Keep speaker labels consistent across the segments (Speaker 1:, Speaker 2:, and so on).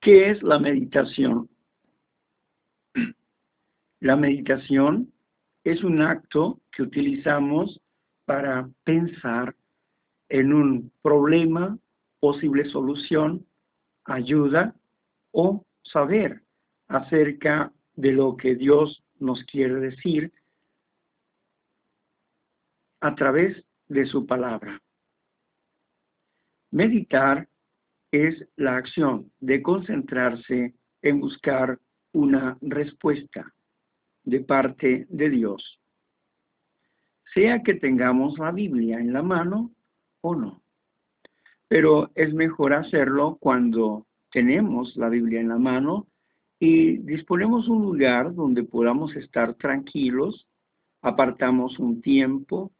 Speaker 1: ¿Qué es la meditación? La meditación es un acto que utilizamos para pensar en un problema, posible solución, ayuda o saber acerca de lo que Dios nos quiere decir a través de su palabra. Meditar es la acción de concentrarse en buscar una respuesta de parte de Dios, sea que tengamos la Biblia en la mano o no. Pero es mejor hacerlo cuando tenemos la Biblia en la mano y disponemos un lugar donde podamos estar tranquilos, apartamos un tiempo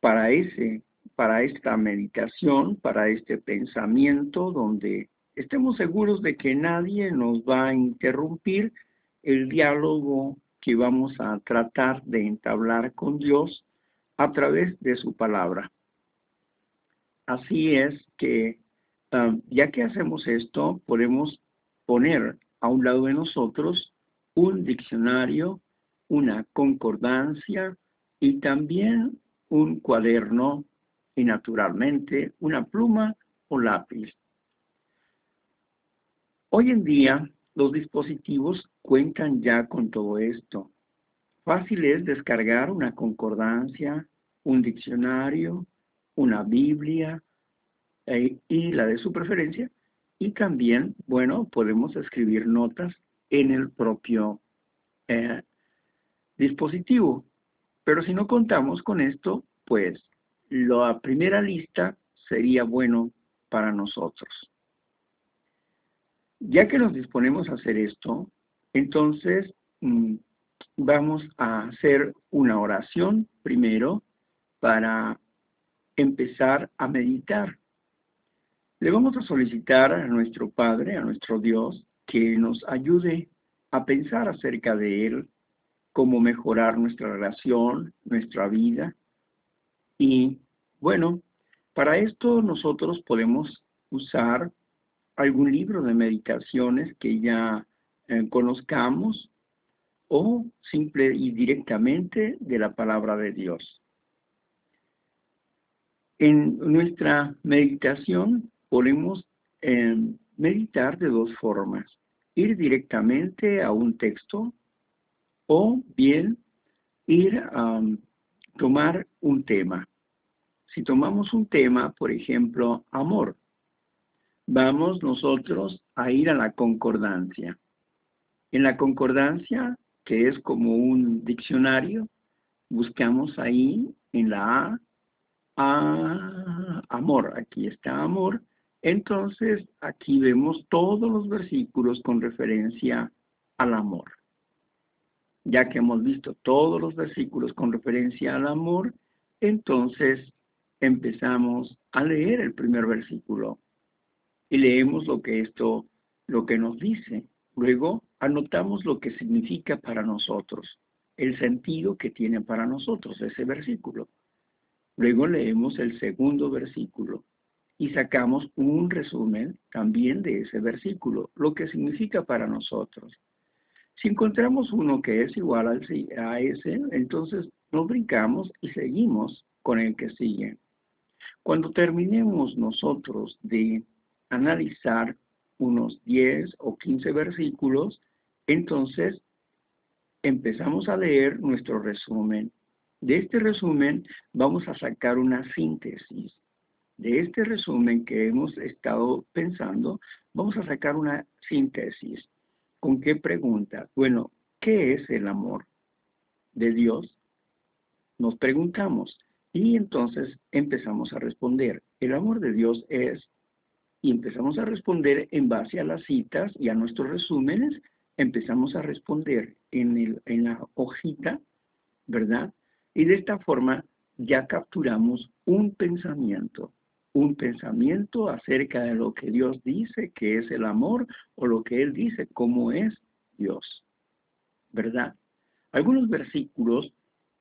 Speaker 1: para ese para esta meditación, para este pensamiento, donde estemos seguros de que nadie nos va a interrumpir el diálogo que vamos a tratar de entablar con Dios a través de su palabra. Así es que, ah, ya que hacemos esto, podemos poner a un lado de nosotros un diccionario, una concordancia y también un cuaderno y naturalmente una pluma o lápiz. Hoy en día los dispositivos cuentan ya con todo esto. Fácil es descargar una concordancia, un diccionario, una Biblia eh, y la de su preferencia. Y también, bueno, podemos escribir notas en el propio eh, dispositivo. Pero si no contamos con esto, pues la primera lista sería bueno para nosotros. Ya que nos disponemos a hacer esto, entonces mm, vamos a hacer una oración primero para empezar a meditar. Le vamos a solicitar a nuestro Padre, a nuestro Dios, que nos ayude a pensar acerca de Él, cómo mejorar nuestra relación, nuestra vida, y bueno, para esto nosotros podemos usar algún libro de meditaciones que ya eh, conozcamos o simple y directamente de la palabra de Dios. En nuestra meditación podemos eh, meditar de dos formas. Ir directamente a un texto o bien ir a tomar un tema. Si tomamos un tema, por ejemplo, amor, vamos nosotros a ir a la concordancia. En la concordancia, que es como un diccionario, buscamos ahí en la A, amor, aquí está amor. Entonces, aquí vemos todos los versículos con referencia al amor ya que hemos visto todos los versículos con referencia al amor, entonces empezamos a leer el primer versículo y leemos lo que esto, lo que nos dice. Luego anotamos lo que significa para nosotros, el sentido que tiene para nosotros ese versículo. Luego leemos el segundo versículo y sacamos un resumen también de ese versículo, lo que significa para nosotros. Si encontramos uno que es igual a ese, entonces nos brincamos y seguimos con el que sigue. Cuando terminemos nosotros de analizar unos 10 o 15 versículos, entonces empezamos a leer nuestro resumen. De este resumen vamos a sacar una síntesis. De este resumen que hemos estado pensando, vamos a sacar una síntesis. ¿Con qué pregunta? Bueno, ¿qué es el amor de Dios? Nos preguntamos y entonces empezamos a responder. El amor de Dios es, y empezamos a responder en base a las citas y a nuestros resúmenes, empezamos a responder en, el, en la hojita, ¿verdad? Y de esta forma ya capturamos un pensamiento un pensamiento acerca de lo que Dios dice que es el amor o lo que Él dice cómo es Dios. ¿Verdad? Algunos versículos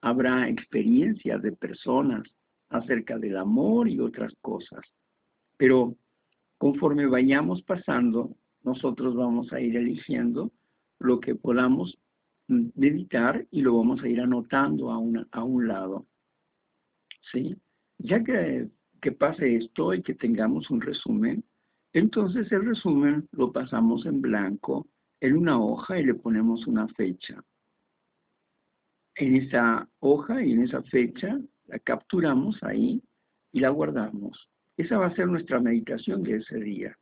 Speaker 1: habrá experiencias de personas acerca del amor y otras cosas, pero conforme vayamos pasando, nosotros vamos a ir eligiendo lo que podamos meditar y lo vamos a ir anotando a, a un lado. ¿Sí? Ya que, que pase esto y que tengamos un resumen, entonces el resumen lo pasamos en blanco en una hoja y le ponemos una fecha. En esa hoja y en esa fecha la capturamos ahí y la guardamos. Esa va a ser nuestra meditación de ese día.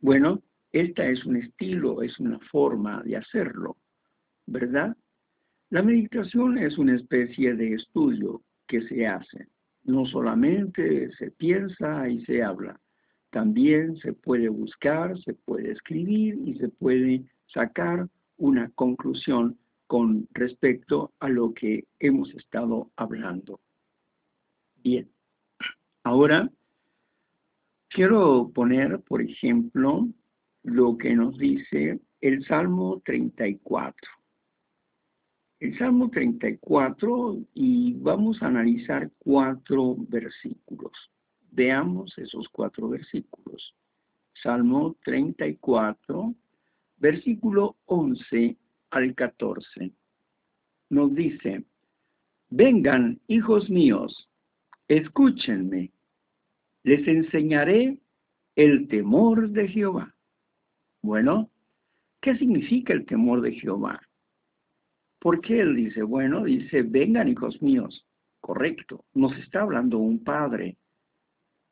Speaker 1: Bueno, esta es un estilo, es una forma de hacerlo, ¿verdad? La meditación es una especie de estudio que se hace. No solamente se piensa y se habla, también se puede buscar, se puede escribir y se puede sacar una conclusión con respecto a lo que hemos estado hablando. Bien, ahora quiero poner, por ejemplo, lo que nos dice el Salmo 34. El Salmo 34 y vamos a analizar cuatro versículos. Veamos esos cuatro versículos. Salmo 34, versículo 11 al 14. Nos dice, vengan, hijos míos, escúchenme, les enseñaré el temor de Jehová. Bueno, ¿qué significa el temor de Jehová? ¿Por qué él dice, bueno, dice, vengan hijos míos? Correcto, nos está hablando un padre,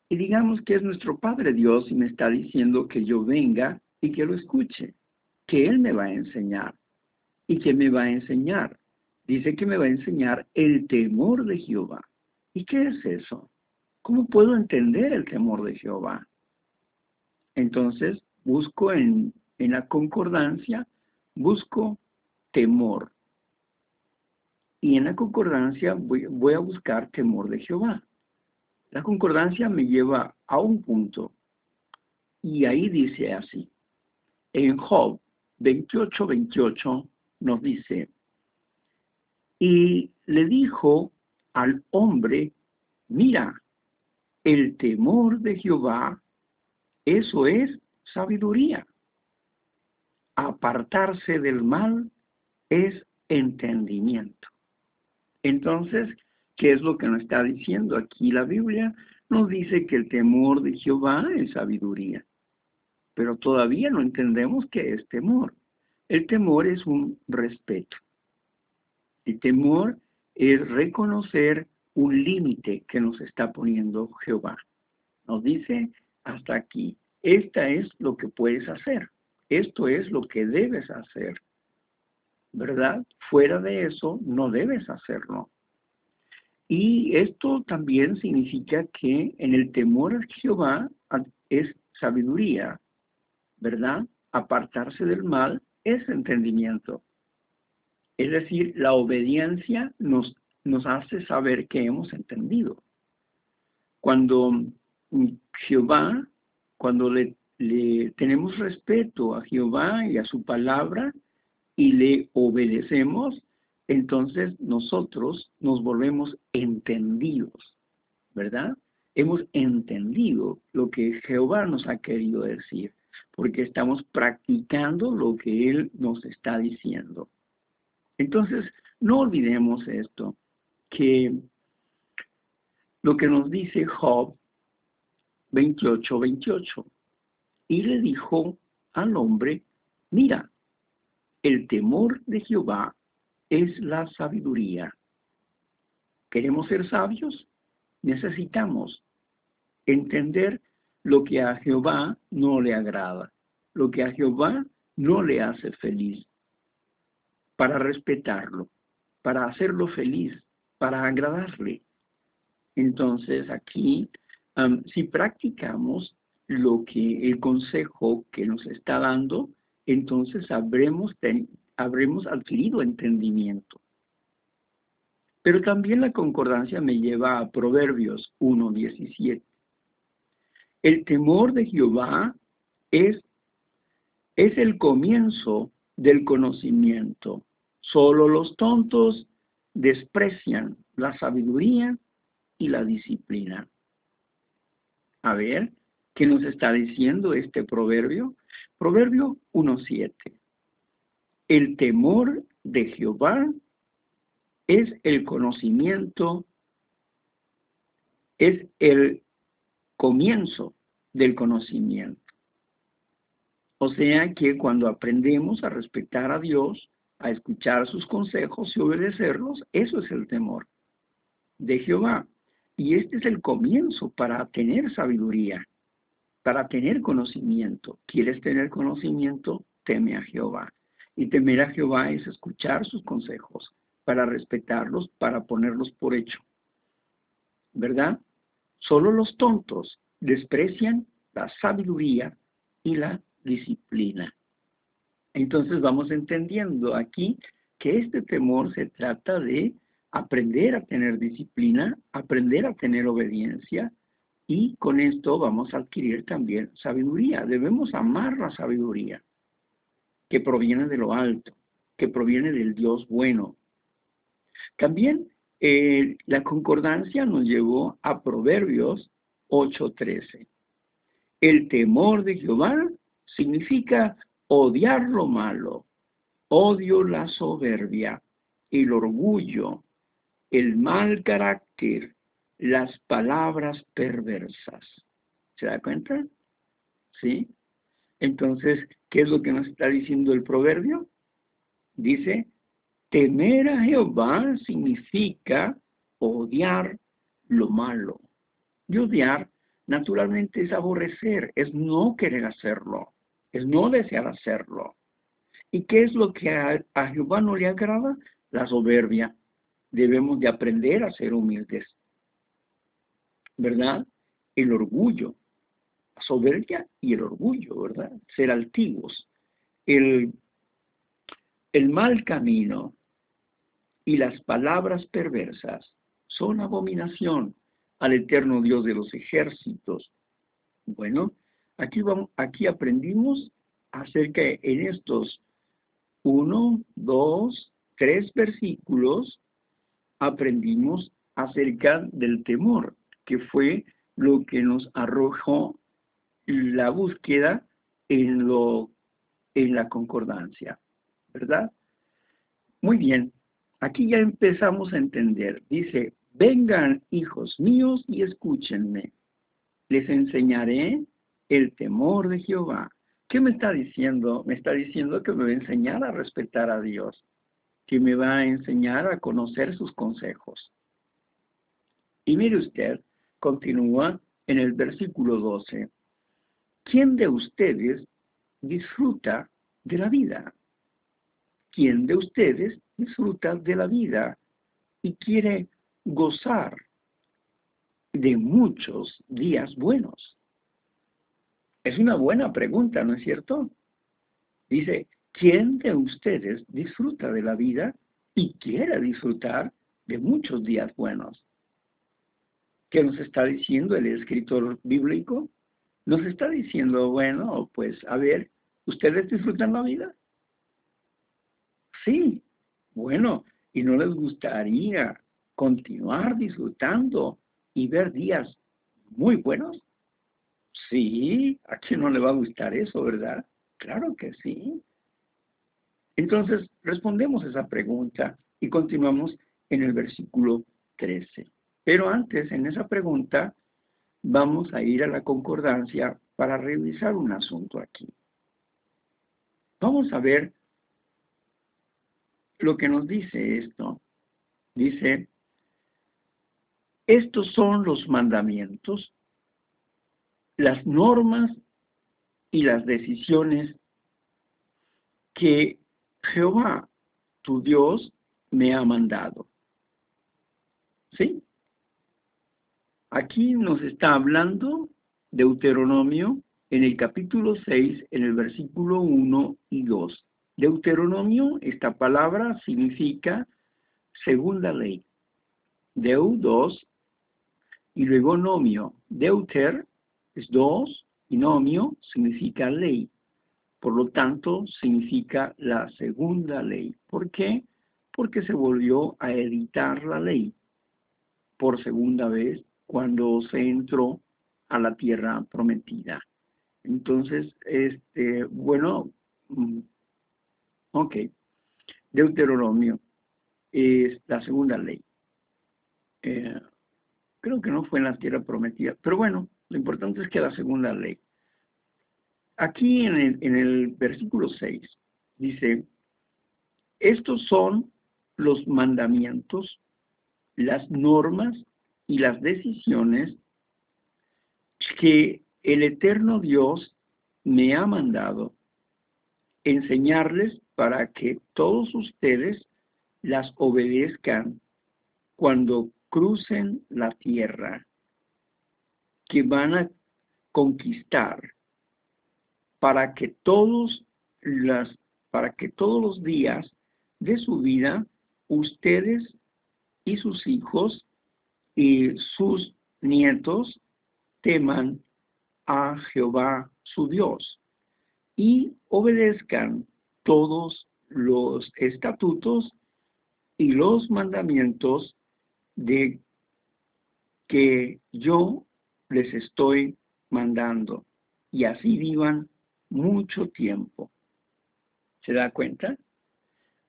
Speaker 1: y digamos que es nuestro Padre Dios y me está diciendo que yo venga y que lo escuche, que Él me va a enseñar. ¿Y que me va a enseñar? Dice que me va a enseñar el temor de Jehová. ¿Y qué es eso? ¿Cómo puedo entender el temor de Jehová? Entonces, busco en, en la concordancia, busco temor. Y en la concordancia voy, a buscar temor de Jehová. La concordancia me lleva a un punto y ahí dice así. En Job 28, 28 nos dice, y le dijo al hombre, mira, el temor de Jehová, eso es sabiduría. Apartarse del mal es entendimiento. Entonces, ¿Qué es lo que nos está diciendo aquí la Biblia? Nos dice que el temor de Jehová es sabiduría. Pero todavía no entendemos qué es temor. El temor es un respeto. El temor es reconocer un límite que nos está poniendo Jehová. Nos dice hasta aquí, esta es lo que puedes hacer. Esto es lo que debes hacer. ¿Verdad? Fuera de eso, no debes hacerlo. Y esto también significa que en el temor a Jehová es sabiduría, ¿verdad? Apartarse del mal es entendimiento. Es decir, la obediencia nos, nos hace saber que hemos entendido. Cuando Jehová, cuando le, le tenemos respeto a Jehová y a su palabra y le obedecemos, entonces nosotros nos volvemos entendidos, ¿verdad? Hemos entendido lo que Jehová nos ha querido decir, porque estamos practicando lo que Él nos está diciendo. Entonces, no olvidemos esto, que lo que nos dice Job 28, 28, y le dijo al hombre, mira, el temor de Jehová es la sabiduría. ¿Queremos ser sabios? Necesitamos entender lo que a Jehová no le agrada, lo que a Jehová no le hace feliz, para respetarlo, para hacerlo feliz, para agradarle. Entonces aquí, si practicamos lo que el consejo que nos está dando, entonces habremos habremos adquirido entendimiento. Pero también la concordancia me lleva a Proverbios 1.17. El temor de Jehová es, es el comienzo del conocimiento. Solo los tontos desprecian la sabiduría y la disciplina. A ver, ¿Qué nos está diciendo este proverbio? Proverbio 1.7. El temor de Jehová es el conocimiento, es el comienzo del conocimiento. O sea que cuando aprendemos a respetar a Dios, a escuchar sus consejos y obedecerlos, eso es el temor de Jehová. Y este es el comienzo para tener sabiduría, para tener conocimiento. ¿Quieres tener conocimiento? Teme a Jehová. Y temer a Jehová es escuchar sus consejos, para respetarlos, para ponerlos por hecho. ¿Verdad? Solo los tontos desprecian la sabiduría y la disciplina. Entonces vamos entendiendo aquí que este temor se trata de aprender a tener disciplina, aprender a tener obediencia y con esto vamos a adquirir también sabiduría. Debemos amar la sabiduría que proviene de lo alto, que proviene del Dios bueno. También eh, la concordancia nos llevó a Proverbios 8:13. El temor de Jehová significa odiar lo malo, odio la soberbia, el orgullo, el mal carácter, las palabras perversas. ¿Se da cuenta? ¿Sí? Entonces, ¿qué es lo que nos está diciendo el proverbio? Dice, temer a Jehová significa odiar lo malo. Y odiar, naturalmente, es aborrecer, es no querer hacerlo es no desear hacerlo. ¿Y qué es lo que a, Jehová no le agrada? La soberbia. Debemos de aprender a ser humildes. ¿Verdad? El orgullo. La soberbia y el orgullo, ¿verdad? Ser altivos. El, el mal camino y las palabras perversas son abominación al eterno Dios de los ejércitos. Bueno, Aquí, vamos, aquí aprendimos acerca en estos uno, dos, tres versículos, aprendimos acerca del temor, que fue lo que nos arrojó la búsqueda en, lo, en la concordancia, ¿verdad? Muy bien, aquí ya empezamos a entender. Dice, vengan hijos míos y escúchenme. Les enseñaré el temor de Jehová. ¿Qué me está diciendo? Me está diciendo que me va a enseñar a respetar a Dios, que me va a enseñar a conocer sus consejos. Y mire usted, continúa en el versículo 12. ¿Quién de ustedes disfruta de la vida? ¿Quién de ustedes disfruta de la vida y quiere gozar de muchos días buenos? Es una buena pregunta, ¿no es cierto? Dice, ¿quién de ustedes disfruta de la vida y quiere disfrutar de muchos días buenos? ¿Qué nos está diciendo el escritor bíblico? Nos está diciendo, bueno, pues a ver, ¿ustedes disfrutan la vida? Sí, bueno, ¿y no les gustaría continuar disfrutando y ver días muy buenos? Sí, ¿a quién no le va a gustar eso, verdad? Claro que sí. Entonces, respondemos esa pregunta y continuamos en el versículo 13. Pero antes, en esa pregunta, vamos a ir a la concordancia para revisar un asunto aquí. Vamos a ver lo que nos dice esto. Dice, estos son los mandamientos las normas y las decisiones que Jehová, tu Dios, me ha mandado. ¿Sí? Aquí nos está hablando Deuteronomio en el capítulo 6, en el versículo 1 y 2. Deuteronomio, esta palabra significa segunda ley. Deu, dos, y luego nomio. Deuter es dos, y nomio significa ley. Por lo tanto, significa la segunda ley. ¿Por qué? Porque se volvió a editar la ley por segunda vez cuando se entró a la tierra prometida. Entonces, este, bueno, mm, ok, Deuteronomio es la segunda ley. Eh, creo que no fue en la tierra prometida, pero bueno, lo importante es que la segunda ley. Aquí en el, en el versículo 6 dice, estos son los mandamientos, las normas y las decisiones que el eterno Dios me ha mandado enseñarles para que todos ustedes las obedezcan cuando crucen la tierra que van a conquistar para que todos las para que todos los días de su vida ustedes y sus hijos y sus nietos teman a Jehová su Dios y obedezcan todos los estatutos y los mandamientos de que yo les estoy mandando y así vivan mucho tiempo. ¿Se da cuenta?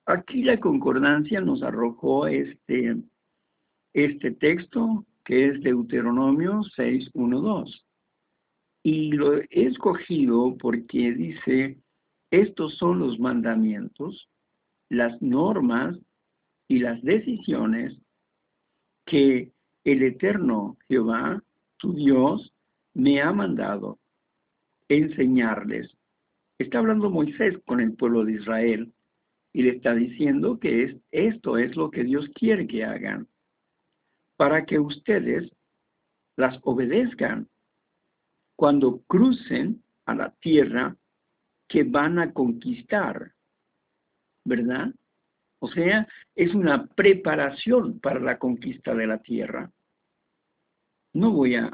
Speaker 1: Aquí la concordancia nos arrojó este, este texto que es Deuteronomio 6.1.2. Y lo he escogido porque dice, estos son los mandamientos, las normas y las decisiones que el eterno Jehová, tu Dios, me ha mandado enseñarles. Está hablando Moisés con el pueblo de Israel y le está diciendo que es, esto es lo que Dios quiere que hagan para que ustedes las obedezcan cuando crucen a la tierra que van a conquistar, ¿verdad? O sea, es una preparación para la conquista de la tierra. No voy a,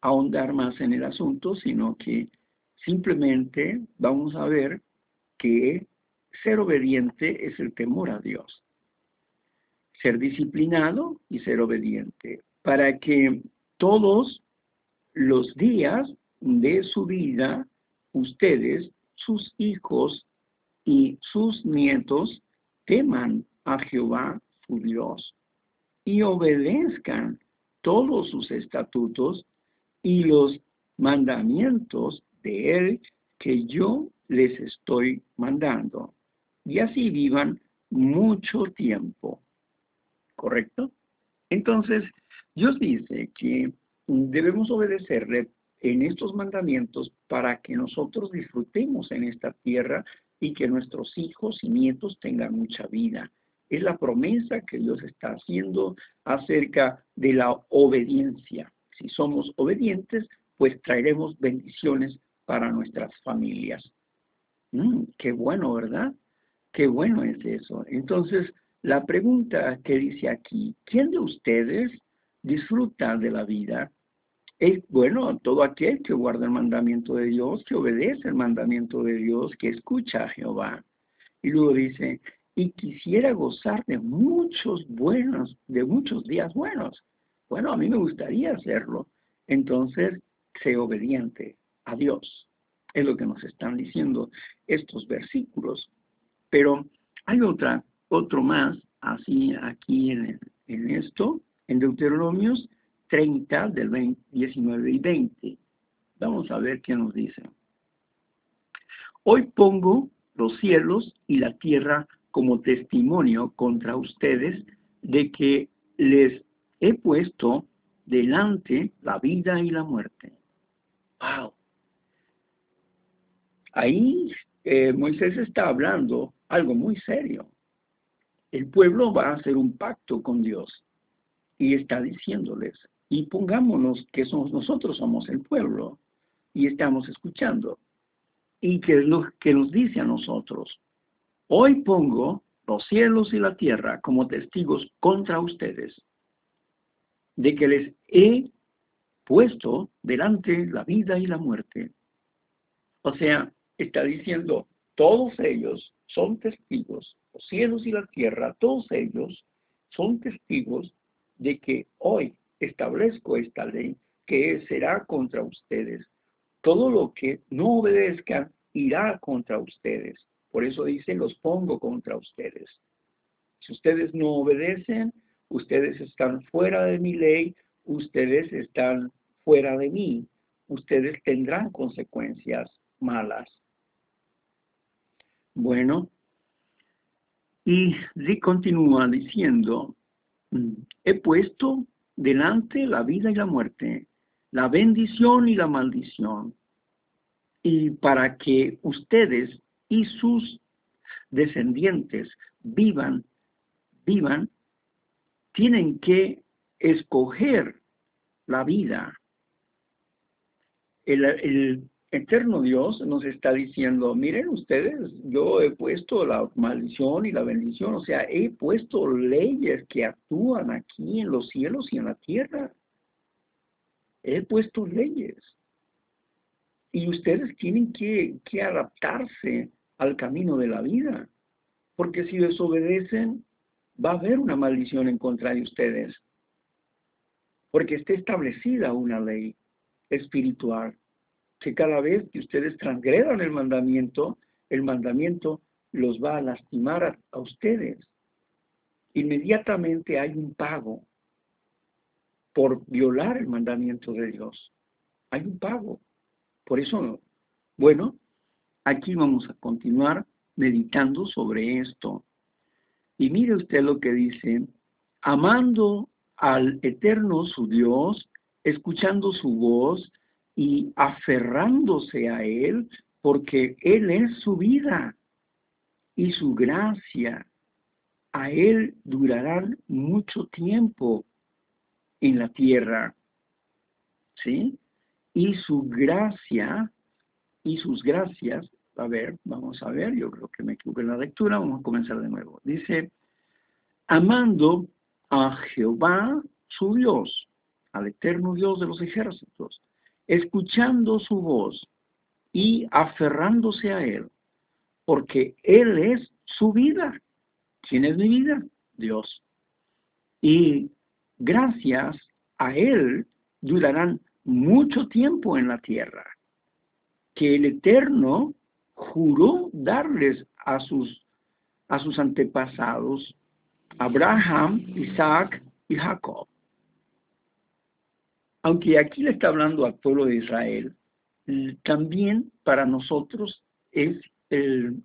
Speaker 1: ahondar más en el asunto, sino que simplemente vamos a ver que ser obediente es el temor a Dios. Ser disciplinado y ser obediente. Para que todos los días de su vida, ustedes, sus hijos y sus nietos, teman a Jehová su Dios y obedezcan todos sus estatutos y los mandamientos de Él que yo les estoy mandando. Y así vivan mucho tiempo. ¿Correcto? Entonces, Dios dice que debemos obedecerle en estos mandamientos para que nosotros disfrutemos en esta tierra y que nuestros hijos y nietos tengan mucha vida. Es la promesa que Dios está haciendo acerca de la obediencia. Si somos obedientes, pues traeremos bendiciones para nuestras familias. Mm, qué bueno, ¿verdad? Qué bueno es eso. Entonces, la pregunta que dice aquí, ¿quién de ustedes disfruta de la vida es bueno todo aquel que guarda el mandamiento de Dios, que obedece el mandamiento de Dios, que escucha a Jehová. Y luego dice, y quisiera gozar de muchos buenos, de muchos días buenos. Bueno, a mí me gustaría hacerlo. Entonces, sé obediente a Dios. Es lo que nos están diciendo estos versículos. Pero hay otra, otro más, así aquí en, esto, en Deuteronomios 30 del 19 y 20. Vamos a ver qué nos dice. Hoy pongo los cielos y la tierra como testimonio contra ustedes de que les he puesto delante la vida y la muerte. ¡Wow! Ahí eh, Moisés está hablando algo muy serio. El pueblo va a hacer un pacto con Dios y está diciéndoles, y pongámonos que somos nosotros somos el pueblo y estamos escuchando. Y que lo que nos dice a nosotros. Hoy pongo los cielos y la tierra como testigos contra ustedes de que les he puesto delante la vida y la muerte. O sea, está diciendo, todos ellos son testigos, los cielos y la tierra, todos ellos son testigos de que hoy establezco esta ley que será contra ustedes. Todo lo que no obedezcan irá contra ustedes. Por eso dice, los pongo contra ustedes. Si ustedes no obedecen, ustedes están fuera de mi ley, ustedes están fuera de mí, ustedes tendrán consecuencias malas. Bueno, y continúa diciendo, mm, he puesto delante la vida y la muerte, la bendición y la maldición, y para que ustedes y sus descendientes vivan, vivan, tienen que escoger la vida. El, eterno Dios nos está diciendo, miren ustedes, yo he puesto la maldición y la bendición, o sea, he puesto leyes que actúan aquí en los cielos y en la tierra. He puesto leyes. Y ustedes tienen que, que adaptarse al camino de la vida, porque si desobedecen, va a haber una maldición en contra de ustedes, porque está establecida una ley espiritual que cada vez que ustedes transgredan el mandamiento, el mandamiento los va a lastimar a, ustedes. Inmediatamente hay un pago por violar el mandamiento de Dios. Hay un pago. Por eso, bueno, aquí vamos a continuar meditando sobre esto. Y mire usted lo que dice, amando al eterno su Dios, escuchando su voz y aferrándose a Él, porque Él es su vida y su gracia. A Él durarán mucho tiempo en la tierra. ¿Sí? Y su gracia y sus gracias, a ver, vamos a ver, yo creo que me equivoqué en la lectura, vamos a comenzar de nuevo. Dice, amando a Jehová su Dios, al eterno Dios de los ejércitos, escuchando su voz y aferrándose a Él, porque Él es su vida. ¿Quién es mi vida? Dios. Y gracias a Él durarán mucho tiempo en la tierra, que el Eterno juró darles a sus, a sus antepasados, Abraham, Isaac y Jacob aunque aquí le está hablando al pueblo de Israel, también para nosotros es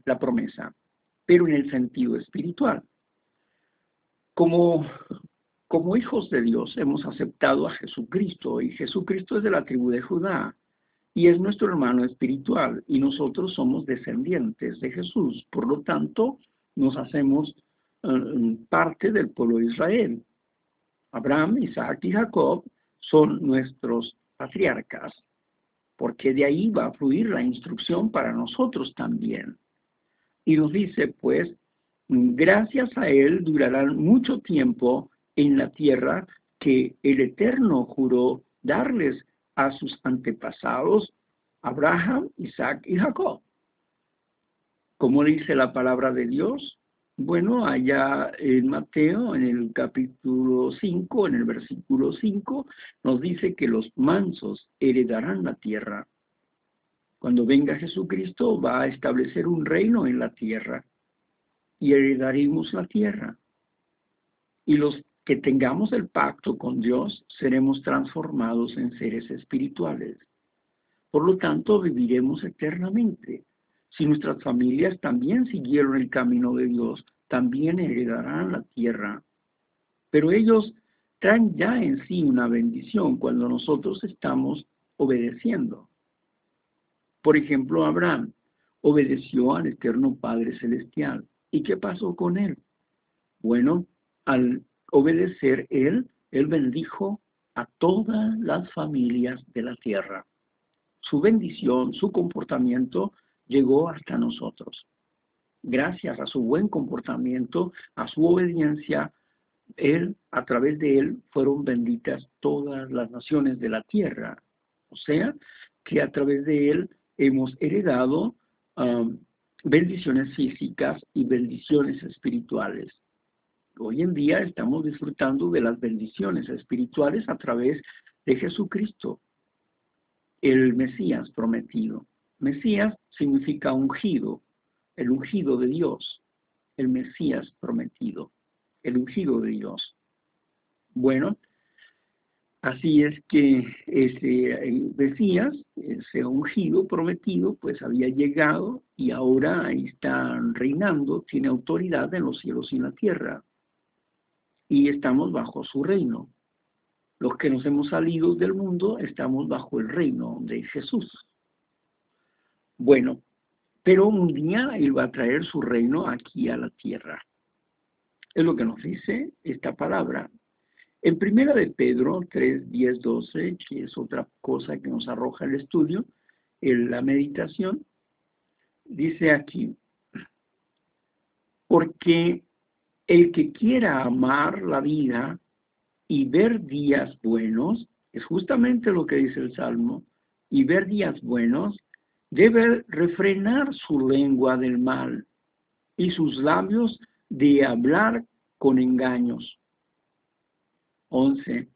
Speaker 1: la promesa, pero en el sentido espiritual. Como, hijos de Dios hemos aceptado a Jesucristo y Jesucristo es de la tribu de Judá y es nuestro hermano espiritual y nosotros somos descendientes de Jesús. Por lo tanto, nos hacemos eh, parte del pueblo de Israel. Abraham, Isaac y Jacob son nuestros patriarcas, porque de ahí va a fluir la instrucción para nosotros también. Y nos dice, pues, gracias a él durarán mucho tiempo en la tierra que el Eterno juró darles a sus antepasados, Abraham, Isaac y Jacob. Como dice la palabra de Dios, bueno, allá en Mateo, en el capítulo 5, en el versículo 5, nos dice que los mansos heredarán la tierra. Cuando venga Jesucristo va a establecer un reino en la tierra y heredaremos la tierra. Y los que tengamos el pacto con Dios seremos transformados en seres espirituales. Por lo tanto, viviremos eternamente. Si nuestras familias también siguieron el camino de Dios, también heredarán la tierra. Pero ellos traen ya en sí una bendición cuando nosotros estamos obedeciendo. Por ejemplo, Abraham obedeció al eterno Padre Celestial. ¿Y qué pasó con él? Bueno, al obedecer él, él bendijo a todas las familias de la tierra. Su bendición, su comportamiento llegó hasta nosotros. Gracias a su buen comportamiento, a su obediencia, él, a través de él, fueron benditas todas las naciones de la tierra. O sea, que a través de él hemos heredado um, bendiciones físicas y bendiciones espirituales. Hoy en día estamos disfrutando de las bendiciones espirituales a través de Jesucristo, el Mesías prometido. Mesías significa ungido, el ungido de Dios, el Mesías prometido, el ungido de Dios. Bueno, así es que ese Mesías, ese ungido prometido, pues había llegado y ahora está reinando, tiene autoridad en los cielos y en la tierra. Y estamos bajo su reino. Los que nos hemos salido del mundo estamos bajo el reino de Jesús. Bueno, pero un día Él va a traer su reino aquí a la tierra. Es lo que nos dice esta palabra. En primera de Pedro 3, 10, 12, que es otra cosa que nos arroja el estudio, en la meditación, dice aquí, porque el que quiera amar la vida y ver días buenos, es justamente lo que dice el Salmo, y ver días buenos, debe refrenar su lengua del mal y sus labios de hablar con engaños. 11.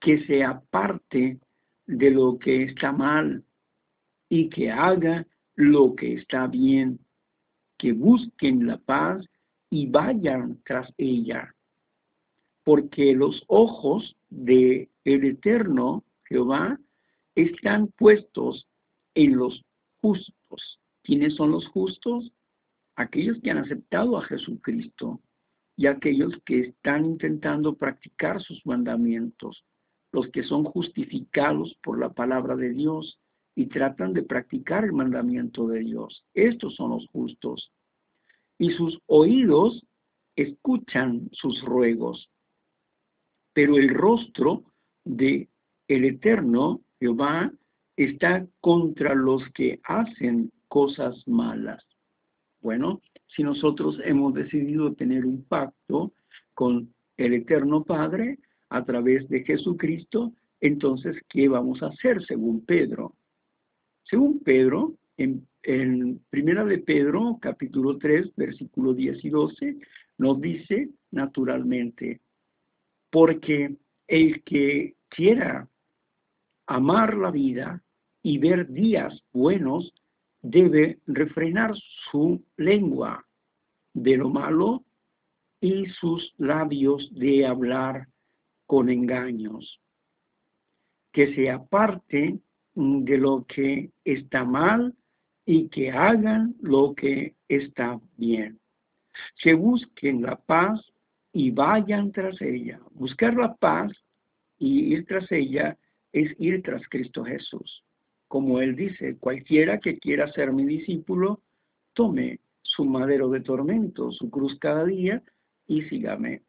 Speaker 1: Que se aparte de lo que está mal y que haga lo que está bien, que busquen la paz y vayan tras ella, porque los ojos de el eterno Jehová están puestos en los justos. ¿Quiénes son los justos? Aquellos que han aceptado a Jesucristo y aquellos que están intentando practicar sus mandamientos, los que son justificados por la palabra de Dios y tratan de practicar el mandamiento de Dios. Estos son los justos. Y sus oídos escuchan sus ruegos. Pero el rostro de el eterno Jehová está contra los que hacen cosas malas. Bueno, si nosotros hemos decidido tener un pacto con el Eterno Padre a través de Jesucristo, entonces, ¿qué vamos a hacer según Pedro? Según Pedro, en, Primera de Pedro, capítulo 3, versículo 10 y 12, nos dice naturalmente, porque el que quiera amar la vida y ver días buenos, debe refrenar su lengua de lo malo y sus labios de hablar con engaños. Que se aparte de lo que está mal y que hagan lo que está bien. Que busquen la paz y vayan tras ella. Buscar la paz y ir tras ella es ir tras Cristo Jesús. Como él dice, cualquiera que quiera ser mi discípulo, tome su madero de tormento, su cruz cada día y sígame.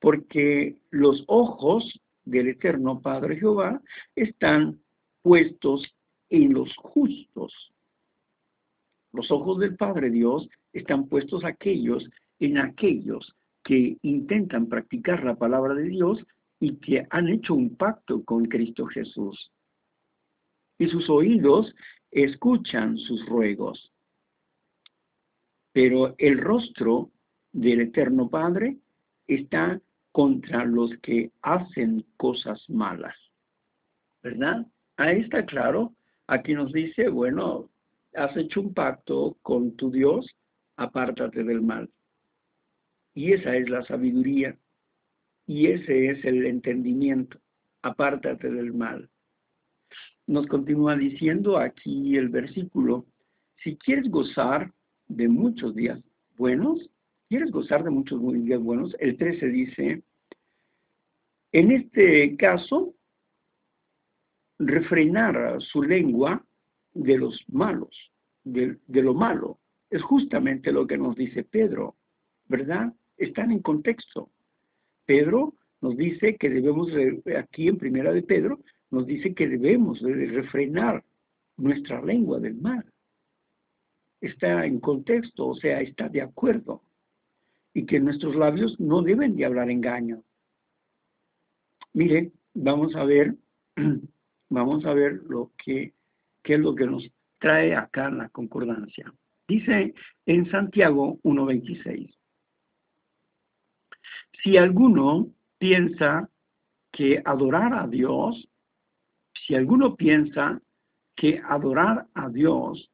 Speaker 1: Porque los ojos del eterno Padre Jehová están puestos en los justos. Los ojos del Padre Dios están puestos aquellos en aquellos que intentan practicar la palabra de Dios y que han hecho un pacto con Cristo Jesús. Y sus oídos escuchan sus ruegos. Pero el rostro del Eterno Padre está contra los que hacen cosas malas. ¿Verdad? Ahí está claro. Aquí nos dice, bueno, has hecho un pacto con tu Dios, apártate del mal. Y esa es la sabiduría. Y ese es el entendimiento. Apártate del mal. Nos continúa diciendo aquí el versículo, si quieres gozar de muchos días buenos, quieres gozar de muchos días buenos, el 13 dice, en este caso, refrenar su lengua de los malos, de, de, lo malo. Es justamente lo que nos dice Pedro, ¿verdad? Están en contexto. Pedro nos dice que debemos, aquí en primera de Pedro, nos dice que debemos de refrenar nuestra lengua del mal. Está en contexto, o sea, está de acuerdo. Y que nuestros labios no deben de hablar engaño. Mire, vamos a ver, vamos a ver lo que, qué es lo que nos trae acá la concordancia. Dice en Santiago 1.26, si alguno piensa que adorar a Dios, si alguno piensa que adorar a Dios,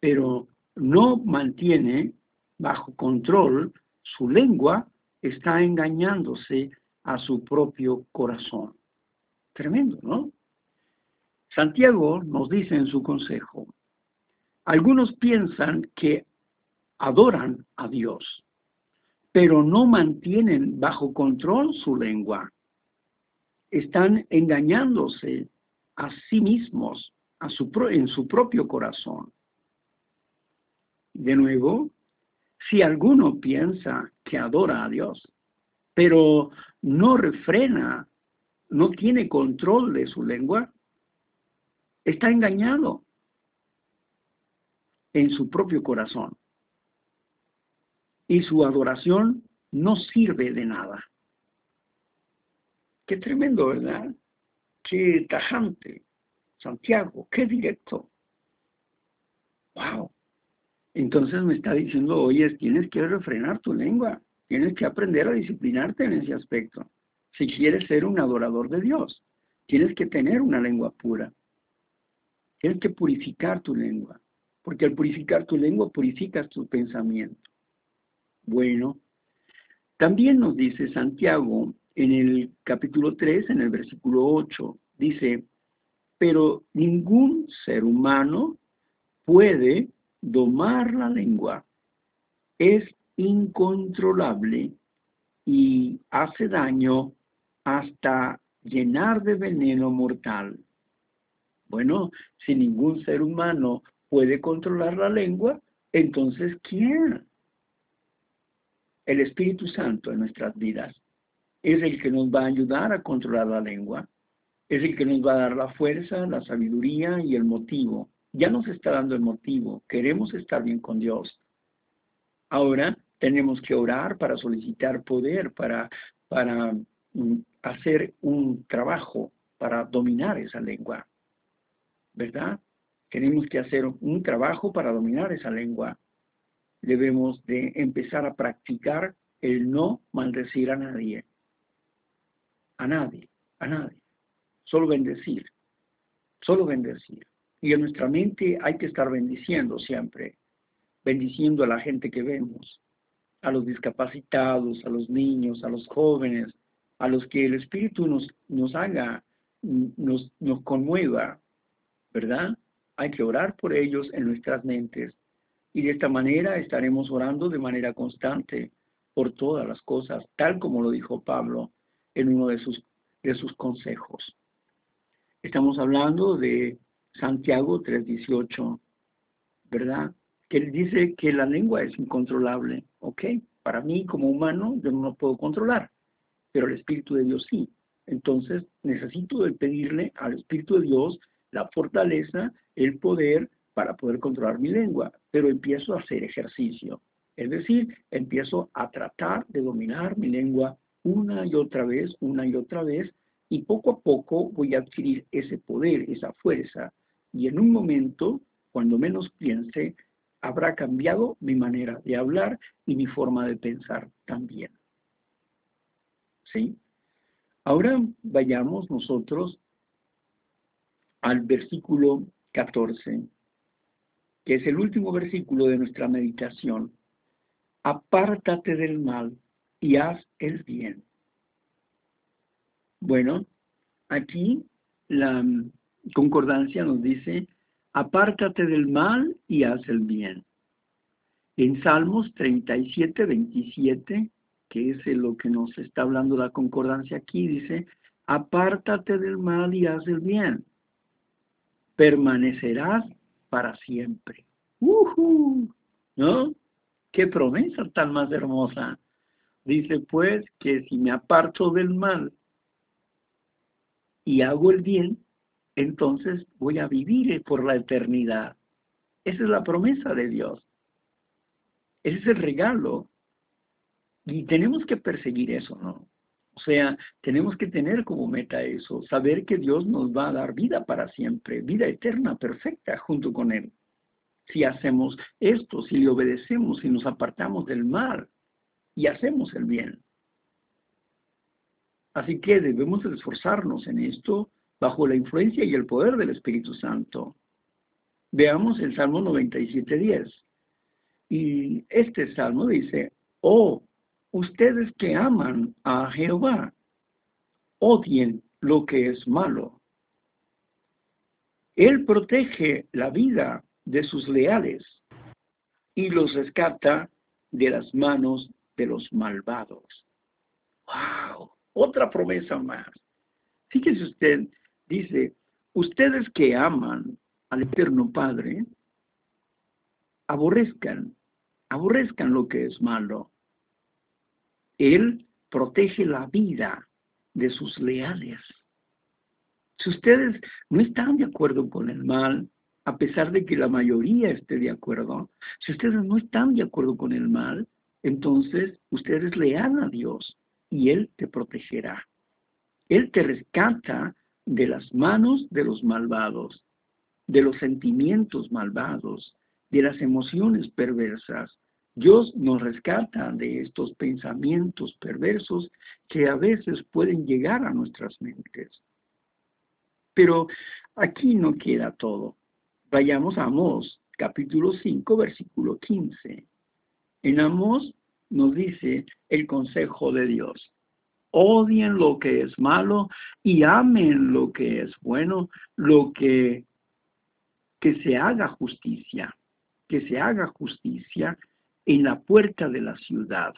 Speaker 1: pero no mantiene bajo control su lengua, está engañándose a su propio corazón. Tremendo, ¿no? Santiago nos dice en su consejo, algunos piensan que adoran a Dios, pero no mantienen bajo control su lengua. Están engañándose a sí mismos en su propio corazón. De nuevo, si alguno piensa que adora a Dios, pero no refrena, no tiene control de su lengua, está engañado en su propio corazón. Y su adoración no sirve de nada. Qué tremendo, ¿verdad? Qué tajante. Santiago, qué directo. Wow. Entonces me está diciendo, oye, tienes que refrenar tu lengua, tienes que aprender a disciplinarte en ese aspecto. Si quieres ser un adorador de Dios, tienes que tener una lengua pura. Tienes que purificar tu lengua, porque al purificar tu lengua purificas tu pensamiento. Bueno, también nos dice Santiago en el capítulo 3, en el versículo 8, dice, pero ningún ser humano puede domar la lengua. Es incontrolable y hace daño hasta llenar de veneno mortal. Bueno, si ningún ser humano puede controlar la lengua, entonces ¿quién? El Espíritu Santo en nuestras vidas es el que nos va a ayudar a controlar la lengua, es el que nos va a dar la fuerza, la sabiduría y el motivo. Ya nos está dando el motivo, queremos estar bien con Dios. Ahora tenemos que orar para solicitar poder, para, para mm, hacer un trabajo para dominar esa lengua. ¿verdad? Tenemos que hacer un trabajo para dominar esa lengua. Debemos de empezar a practicar el no maldecir a nadie. A nadie, a nadie. Solo bendecir. Solo bendecir. Y en nuestra mente hay que estar bendiciendo siempre. Bendiciendo a la gente que vemos. A los discapacitados, a los niños, a los jóvenes, a los que el Espíritu nos, nos haga, nos, nos conmueva, ¿verdad? Hay que orar por ellos en nuestras mentes. Y de esta manera estaremos orando de manera constante por todas las cosas, tal como lo dijo Pablo en uno de sus, de sus consejos. Estamos hablando de Santiago 3.18, ¿verdad? Que él dice que la lengua es incontrolable, ¿ok? Para mí como humano yo no lo puedo controlar, pero el Espíritu de Dios sí. Entonces necesito pedirle al Espíritu de Dios la fortaleza, el poder para poder controlar mi lengua, pero empiezo a hacer ejercicio. Es decir, empiezo a tratar de dominar mi lengua una y otra vez, una y otra vez, y poco a poco voy a adquirir ese poder, esa fuerza, y en un momento, cuando menos piense, habrá cambiado mi manera de hablar y mi forma de pensar también. ¿Sí? Ahora vayamos nosotros al versículo 14, que es el último versículo de nuestra meditación. Apártate del mal y haz el bien. Bueno, aquí la concordancia nos dice, apártate del mal y haz el bien. En Salmos 37, 27, que es lo que nos está hablando la concordancia aquí, dice, apártate del mal y haz el bien permanecerás para siempre. ¿No? Qué promesa tan más hermosa. Dice pues que si me aparto del mal y hago el bien, entonces voy a vivir por la eternidad. Esa es la promesa de Dios. Ese es el regalo. Y tenemos que perseguir eso, ¿no? O sea, tenemos que tener como meta eso, saber que Dios nos va a dar vida para siempre, vida eterna, perfecta, junto con Él. Si hacemos esto, si le obedecemos, si nos apartamos del mal y hacemos el bien. Así que debemos esforzarnos en esto bajo la influencia y el poder del Espíritu Santo. Veamos el Salmo 97.10. Y este salmo dice, oh, ustedes que aman a Jehová, odien lo que es malo. Él protege la vida de sus leales y los rescata de las manos de los malvados. ¡Wow! Otra promesa más. Fíjese usted, dice, ustedes que aman al Eterno Padre, aborrezcan, aborrezcan lo que es malo. Él protege la vida de sus leales. Si ustedes no están de acuerdo con el mal, a pesar de que la mayoría esté de acuerdo, si ustedes no están de acuerdo con el mal, entonces ustedes lean a Dios y Él te protegerá. Él te rescata de las manos de los malvados, de los sentimientos malvados, de las emociones perversas. Dios nos rescata de estos pensamientos perversos que a veces pueden llegar a nuestras mentes. Pero aquí no queda todo. Vayamos a Amós, capítulo 5, versículo 15. En Amós nos dice el consejo de Dios. Odien lo que es malo y amen lo que es bueno, lo que, que se haga justicia, que se haga justicia en la puerta de la ciudad.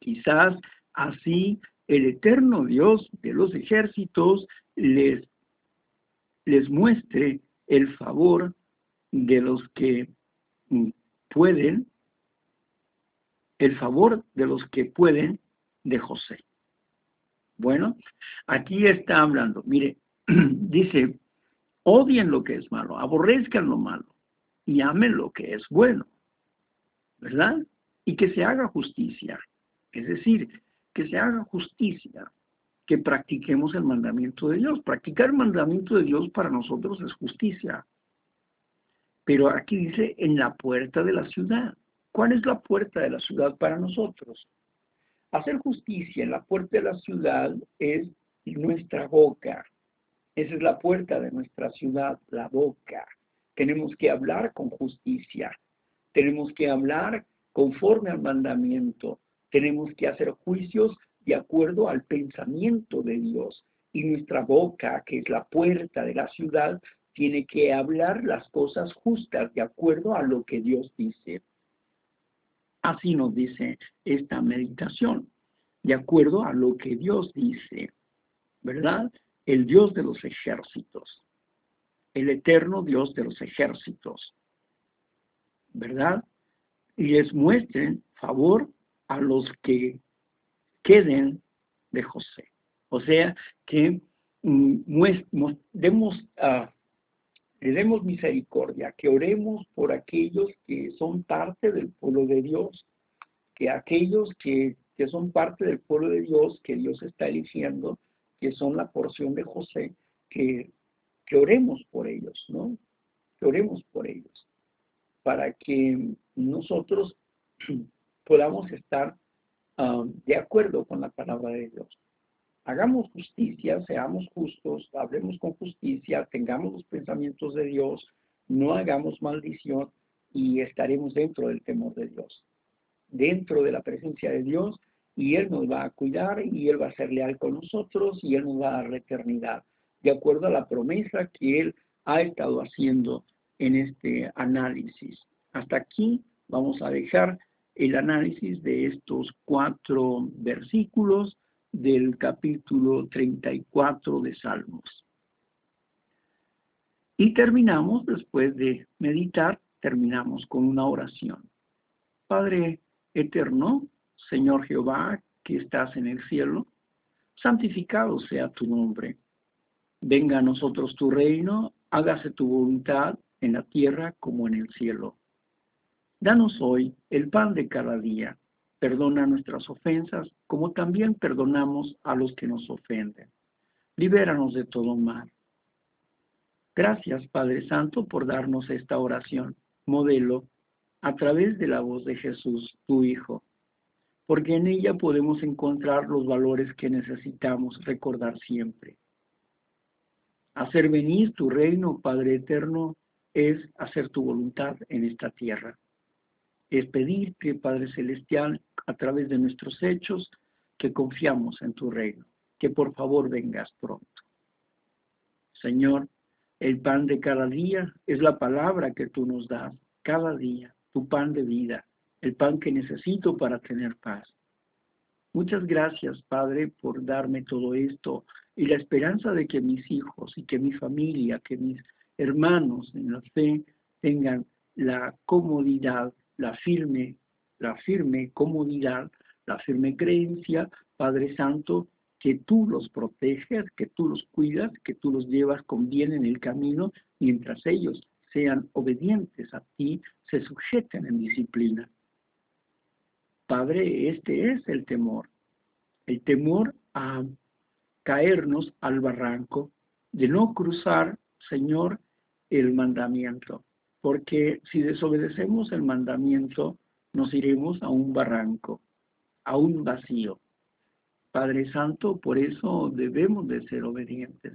Speaker 1: Quizás así el eterno Dios de los ejércitos les, les muestre el favor de los que pueden, el favor de los que pueden de José. Bueno, aquí está hablando, mire, dice, odien lo que es malo, aborrezcan lo malo y amen lo que es bueno, ¿verdad? Y que se haga justicia, es decir, que se haga justicia que practiquemos el mandamiento de Dios. Practicar el mandamiento de Dios para nosotros es justicia. Pero aquí dice en la puerta de la ciudad. ¿Cuál es la puerta de la ciudad para nosotros? Hacer justicia en la puerta de la ciudad es nuestra boca. Esa es la puerta de nuestra ciudad, la boca. Tenemos que hablar con justicia. Tenemos que hablar conforme al mandamiento. Tenemos que hacer juicios de acuerdo al pensamiento de Dios. Y nuestra boca, que es la puerta de la ciudad, tiene que hablar las cosas justas de acuerdo a lo que Dios dice. Así nos dice esta meditación, de acuerdo a lo que Dios dice, ¿verdad? El Dios de los ejércitos, el eterno Dios de los ejércitos, ¿verdad? Y les muestren favor a los que queden de José. O sea, que mm, demos, uh, le demos misericordia, que oremos por aquellos que son parte del pueblo de Dios, que aquellos que, que son parte del pueblo de Dios, que Dios está eligiendo, que son la porción de José, que, que oremos por ellos, ¿no? Que oremos por ellos, para que nosotros podamos estar Um, de acuerdo con la palabra de Dios. Hagamos justicia, seamos justos, hablemos con justicia, tengamos los pensamientos de Dios, no hagamos maldición y estaremos dentro del temor de Dios, dentro de la presencia de Dios y Él nos va a cuidar y Él va a ser leal con nosotros y Él nos va a dar la eternidad, de acuerdo a la promesa que Él ha estado haciendo en este análisis. Hasta aquí vamos a dejar el análisis de estos cuatro versículos del capítulo 34 de Salmos. Y terminamos, después de meditar, terminamos con una oración. Padre eterno, Señor Jehová, que estás en el cielo, santificado sea tu nombre. Venga a nosotros tu reino, hágase tu voluntad en la tierra como en el cielo. Danos hoy el pan de cada día. Perdona nuestras ofensas, como también perdonamos a los que nos ofenden. Libéranos de todo mal. Gracias, Padre Santo, por darnos esta oración, modelo, a través de la voz de Jesús, tu Hijo. porque en ella podemos encontrar los valores que necesitamos recordar siempre. Hacer venir tu reino, Padre eterno, es hacer tu voluntad en esta tierra. Es pedir que Padre Celestial, a través de nuestros hechos, que confiamos en tu reino, que por favor vengas pronto. Señor, el pan de cada día es la palabra que tú nos das cada día, tu pan de vida, el pan que necesito para tener paz. Muchas gracias, Padre, por darme todo esto y la esperanza de que mis hijos y que mi familia, que mis hermanos en la fe tengan la comodidad, la firme, la firme comodidad, la firme creencia, Padre Santo, que tú los proteges, que tú los cuidas, que tú los llevas con bien en el camino, mientras ellos sean obedientes a ti, se sujeten en disciplina. Padre, este es el temor. El temor a caernos al barranco, de no cruzar, Señor, el mandamiento. Porque si desobedecemos el mandamiento, nos iremos a un barranco, a un vacío. Padre Santo, por eso debemos de ser obedientes.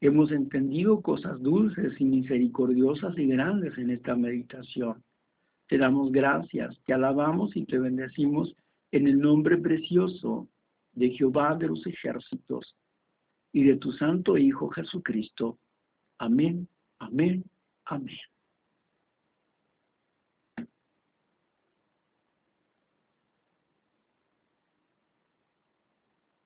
Speaker 1: Hemos entendido cosas dulces y misericordiosas y grandes en esta meditación. Te damos gracias, te alabamos y te bendecimos en el nombre precioso de Jehová de los ejércitos y de tu Santo Hijo Jesucristo. Amén, amén, amén.